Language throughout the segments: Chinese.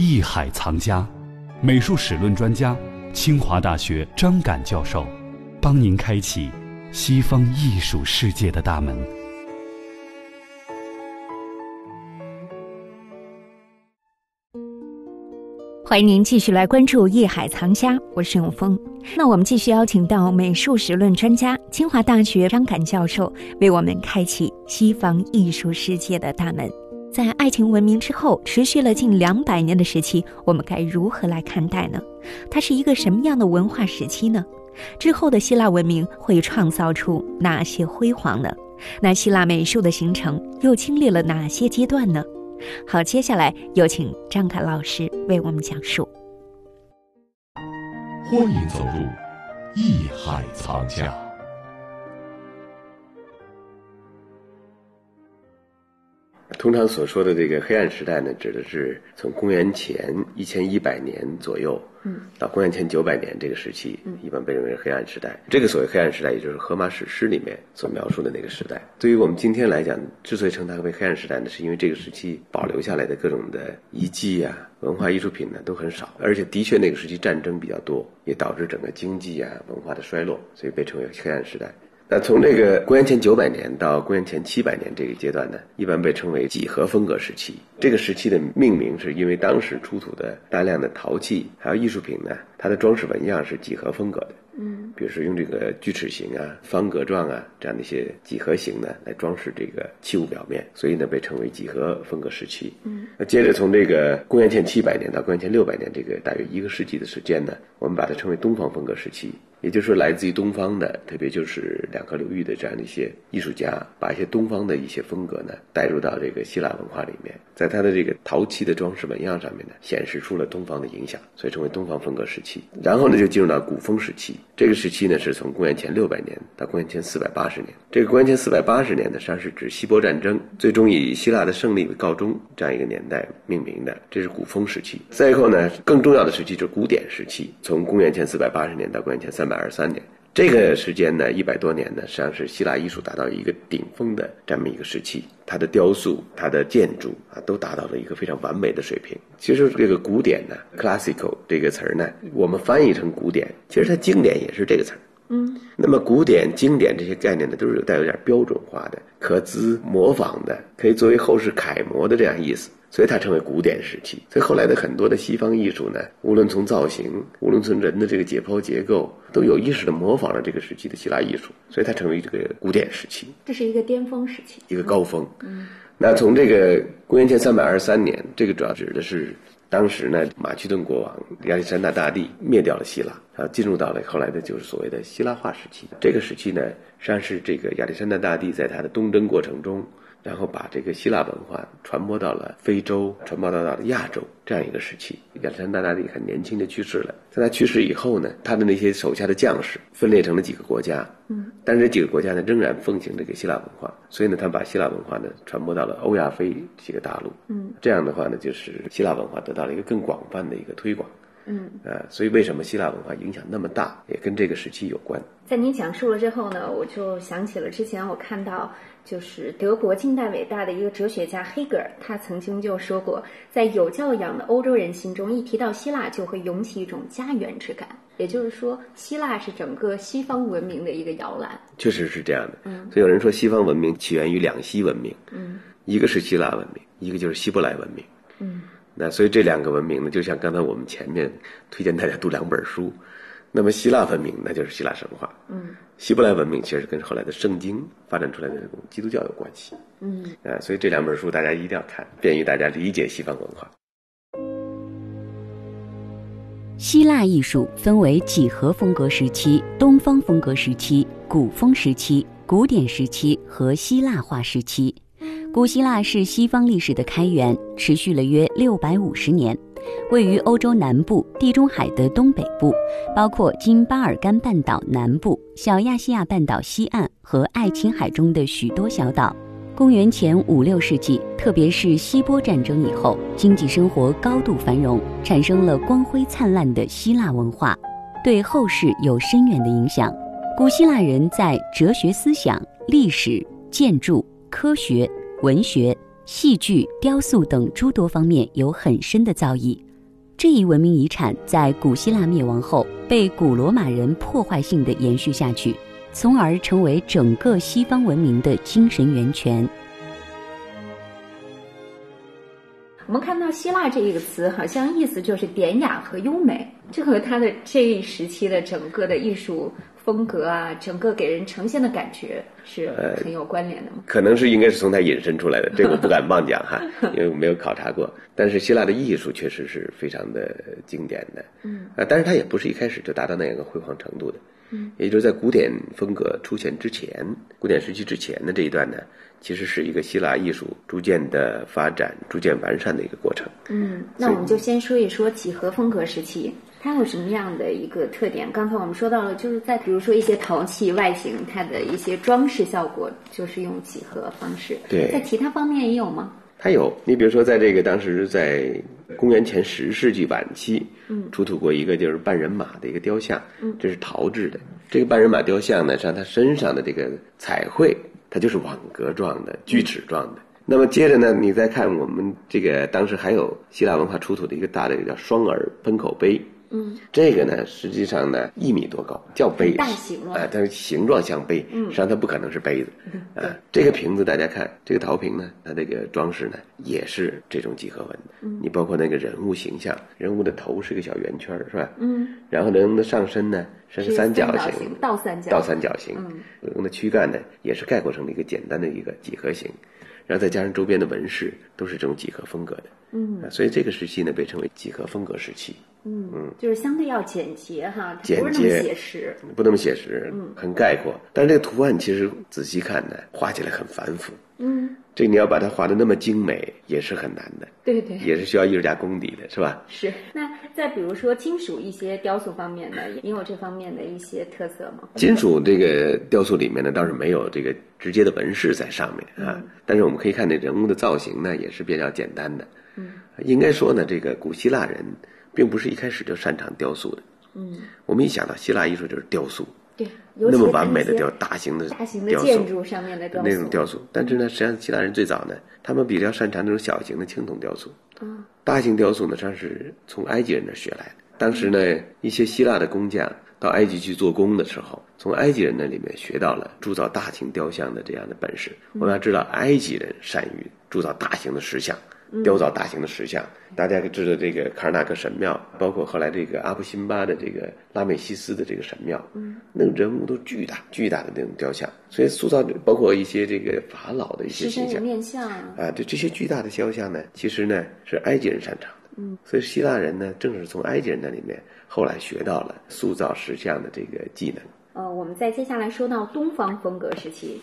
艺海藏家，美术史论专家，清华大学张敢教授，帮您开启西方艺术世界的大门。欢迎您继续来关注《艺海藏家》，我是永峰。那我们继续邀请到美术史论专家、清华大学张敢教授，为我们开启西方艺术世界的大门。在爱情文明之后，持续了近两百年的时期，我们该如何来看待呢？它是一个什么样的文化时期呢？之后的希腊文明会创造出哪些辉煌呢？那希腊美术的形成又经历了哪些阶段呢？好，接下来有请张凯老师为我们讲述。欢迎走入艺海藏家。通常所说的这个黑暗时代呢，指的是从公元前一千一百年左右，嗯，到公元前九百年这个时期，一般被认为是黑暗时代。这个所谓黑暗时代，也就是荷马史诗里面所描述的那个时代。对于我们今天来讲，之所以称它为黑暗时代呢，是因为这个时期保留下来的各种的遗迹啊、文化艺术品呢都很少，而且的确那个时期战争比较多，也导致整个经济啊、文化的衰落，所以被称为黑暗时代。那从这个公元前九百年到公元前七百年这个阶段呢，一般被称为几何风格时期。这个时期的命名是因为当时出土的大量的陶器还有艺术品呢，它的装饰纹样是几何风格的。嗯，比如说用这个锯齿形啊、方格状啊这样的一些几何形呢来装饰这个器物表面，所以呢被称为几何风格时期。嗯，那接着从这个公元前七百年到公元前六百年这个大约一个世纪的时间呢，我们把它称为东方风格时期。也就是说，来自于东方的，特别就是两河流域的这样的一些艺术家，把一些东方的一些风格呢带入到这个希腊文化里面，在它的这个陶器的装饰纹样上面呢，显示出了东方的影响，所以称为东方风格时期。然后呢，就进入到古风时期。这个时期呢，是从公元前六百年到公元前四百八十年。这个公元前四百八十年呢，实际上是指希波战争最终以希腊的胜利为告终这样一个年代命名的，这是古风时期。再以后呢，更重要的时期就是古典时期，从公元前四百八十年到公元前三。百二十三年，这个时间呢，一百多年呢，实际上是希腊艺术达到一个顶峰的这么一个时期。它的雕塑、它的建筑啊，都达到了一个非常完美的水平。其实这个古典呢，classical 这个词儿呢，我们翻译成古典，其实它经典也是这个词儿。嗯，那么古典、经典这些概念呢，都是带有点标准化的、可资模仿的，可以作为后世楷模的这样意思。所以它称为古典时期。所以后来的很多的西方艺术呢，无论从造型，无论从人的这个解剖结构，都有意识的模仿了这个时期的希腊艺术。所以它成为这个古典时期。这是一个巅峰时期，一个高峰。嗯，那从这个公元前三百二十三年，这个主要指的是当时呢，马其顿国王亚历山大大帝灭掉了希腊，啊，进入到了后来的就是所谓的希腊化时期。这个时期呢，实际上是这个亚历山大大帝在他的东征过程中。然后把这个希腊文化传播到了非洲，传播到到了亚洲这样一个时期。亚历山大大帝很年轻的去世了，在他去世以后呢，他的那些手下的将士分裂成了几个国家，嗯，但是这几个国家呢仍然奉行这个希腊文化，所以呢，他把希腊文化呢传播到了欧亚非几个大陆，嗯，这样的话呢，就是希腊文化得到了一个更广泛的一个推广。嗯，呃，所以为什么希腊文化影响那么大，也跟这个时期有关。在您讲述了之后呢，我就想起了之前我看到，就是德国近代伟大的一个哲学家黑格尔，他曾经就说过，在有教养的欧洲人心中，一提到希腊就会涌起一种家园之感。也就是说，希腊是整个西方文明的一个摇篮。确实是这样的。嗯，所以有人说，西方文明起源于两西文明。嗯，一个是希腊文明，一个就是希伯来文明。嗯。那所以这两个文明呢，就像刚才我们前面推荐大家读两本书，那么希腊文明那就是希腊神话，嗯，希伯来文明其实跟后来的圣经发展出来的这种基督教有关系，嗯，啊，所以这两本书大家一定要看，便于大家理解西方文化。希腊艺术分为几何风格时期、东方风格时期、古风时期、古典时期和希腊化时期。古希腊是西方历史的开源，持续了约六百五十年，位于欧洲南部、地中海的东北部，包括今巴尔干半岛南部、小亚细亚半岛西岸和爱琴海中的许多小岛。公元前五六世纪，特别是希波战争以后，经济生活高度繁荣，产生了光辉灿烂的希腊文化，对后世有深远的影响。古希腊人在哲学思想、历史、建筑、科学。文学、戏剧、雕塑等诸多方面有很深的造诣，这一文明遗产在古希腊灭亡后，被古罗马人破坏性的延续下去，从而成为整个西方文明的精神源泉。我们看到“希腊”这一个词，好像意思就是典雅和优美，这和它的这一时期的整个的艺术风格啊，整个给人呈现的感觉是很有关联的吗？可能是应该是从它引申出来的，这个我不敢妄讲哈，因为我没有考察过。但是希腊的艺术确实是非常的经典的，嗯啊，但是它也不是一开始就达到那样一个辉煌程度的，嗯，也就是在古典风格出现之前，古典时期之前的这一段呢。其实是一个希腊艺术逐渐的发展、逐渐完善的一个过程。嗯，那我们就先说一说几何风格时期，它有什么样的一个特点？刚才我们说到了，就是在比如说一些陶器外形，它的一些装饰效果就是用几何方式。对，在其他方面也有吗？它有，你比如说，在这个当时在公元前十世纪晚期，嗯，出土过一个就是半人马的一个雕像，嗯，这是陶制的。这个半人马雕像呢，像它身上的这个彩绘。它就是网格状的、锯齿状的。那么接着呢，你再看我们这个当时还有希腊文化出土的一个大的叫双耳喷口杯。嗯，这个呢，实际上呢，一米多高，叫杯，大型了，啊，它形状像杯，实际上它不可能是杯子，啊，这个瓶子大家看，这个陶瓶呢，它这个装饰呢，也是这种几何纹。嗯，你包括那个人物形象，人物的头是个小圆圈，是吧？嗯，然后人物的上身呢是个三角形，倒三角，倒三角形，人物的躯干呢也是概括成了一个简单的一个几何形。然后再加上周边的纹饰，都是这种几何风格的，嗯，所以这个时期呢被称为几何风格时期，嗯嗯，就是相对要简洁哈，简洁写实，不那么写实，嗯，很概括。但是这个图案其实仔细看呢，画起来很繁复，嗯。这你要把它画的那么精美，也是很难的。对对，也是需要艺术家功底的，是吧？是。那再比如说金属一些雕塑方面呢，也有这方面的一些特色吗？金属这个雕塑里面呢，倒是没有这个直接的纹饰在上面啊。但是我们可以看那人物的造型呢，也是比较简单的。嗯。应该说呢，这个古希腊人并不是一开始就擅长雕塑的。嗯。我们一想到希腊艺术就是雕塑。那么完美的雕大型的大型的建筑上面的那种雕塑，但是呢，实际上其他人最早呢，他们比较擅长那种小型的青铜雕塑。嗯，大型雕塑呢，实际上是从埃及人那学来的。当时呢，一些希腊的工匠到埃及去做工的时候，从埃及人那里面学到了铸造大型雕像的这样的本事。我们要知道，埃及人善于铸造大型的石像。雕造大型的石像，大家知道这个卡尔纳克神庙，包括后来这个阿布辛巴的这个拉美西斯的这个神庙，嗯，那个人物都巨大、巨大的那种雕像，所以塑造包括一些这个法老的一些形象。面相。啊，对这些巨大的肖像呢，其实呢是埃及人擅长。的，嗯，所以希腊人呢正是从埃及人那里面后来学到了塑造石像的这个技能。呃，我们再接下来说到东方风格时期，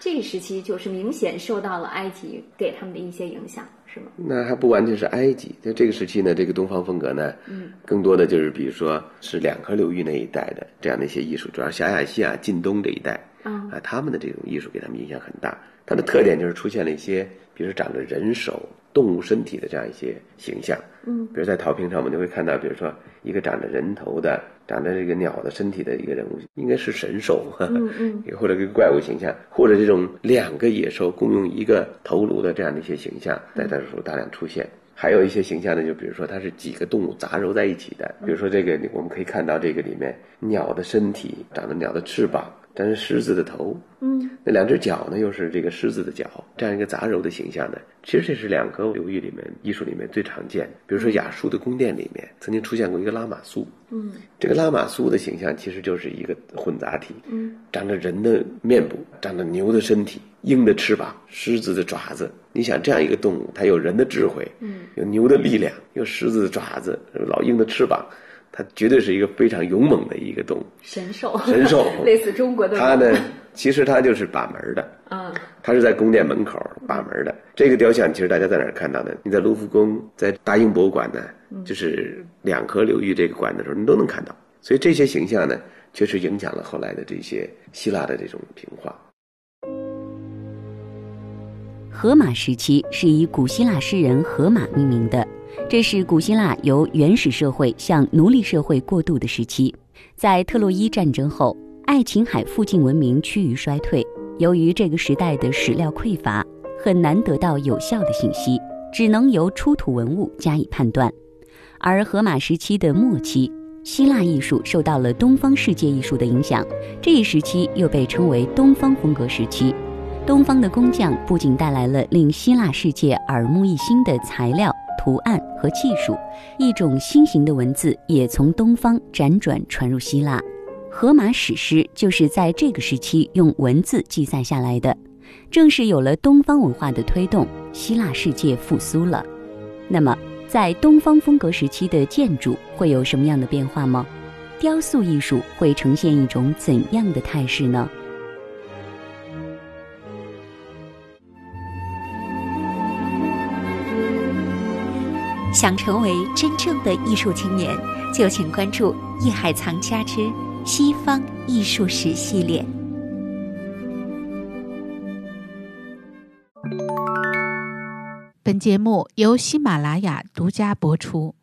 这个时期就是明显受到了埃及给他们的一些影响。是吗那还不完全是埃及，在这个时期呢，这个东方风格呢，嗯，更多的就是比如说是两河流域那一带的这样的一些艺术，主要是小亚细亚、近东这一带，啊，他们的这种艺术给他们影响很大。它的特点就是出现了一些，比如长着人手、动物身体的这样一些形象，嗯，比如在陶瓶上，我们就会看到，比如说一个长着人头的。长着这个鸟的身体的一个人物，应该是神兽，嗯嗯，或者个怪物形象，或者这种两个野兽共用一个头颅的这样的一些形象，在当时候大量出现。还有一些形象呢，就比如说它是几个动物杂糅在一起的，比如说这个我们可以看到这个里面鸟的身体长着鸟的翅膀。但是狮子的头，嗯，那两只脚呢，又是这个狮子的脚，这样一个杂糅的形象呢，其实这是两河流域里面艺术里面最常见。比如说亚述的宫殿里面曾经出现过一个拉玛苏，嗯，这个拉玛苏的形象其实就是一个混杂体，嗯，长着人的面部，长着牛的身体，鹰的翅膀，狮子的爪子。你想这样一个动物，它有人的智慧，嗯，有牛的力量，有狮子的爪子，老鹰的翅膀。它绝对是一个非常勇猛的一个动物，神兽，神兽，类似中国的。它呢，其实它就是把门的，嗯，它是在宫殿门口把门的。这个雕像其实大家在哪儿看到的？你在卢浮宫，在大英博物馆呢，就是两河流域这个馆的时候，你都能看到。所以这些形象呢，确实影响了后来的这些希腊的这种平画。荷马时期是以古希腊诗人荷马命名的。这是古希腊由原始社会向奴隶社会过渡的时期。在特洛伊战争后，爱琴海附近文明趋于衰退。由于这个时代的史料匮乏，很难得到有效的信息，只能由出土文物加以判断。而荷马时期的末期，希腊艺术受到了东方世界艺术的影响，这一时期又被称为东方风格时期。东方的工匠不仅带来了令希腊世界耳目一新的材料、图案和技术，一种新型的文字也从东方辗转传入希腊。荷马史诗就是在这个时期用文字记载下来的。正是有了东方文化的推动，希腊世界复苏了。那么，在东方风格时期的建筑会有什么样的变化吗？雕塑艺术会呈现一种怎样的态势呢？想成为真正的艺术青年，就请关注《艺海藏家之西方艺术史》系列。本节目由喜马拉雅独家播出。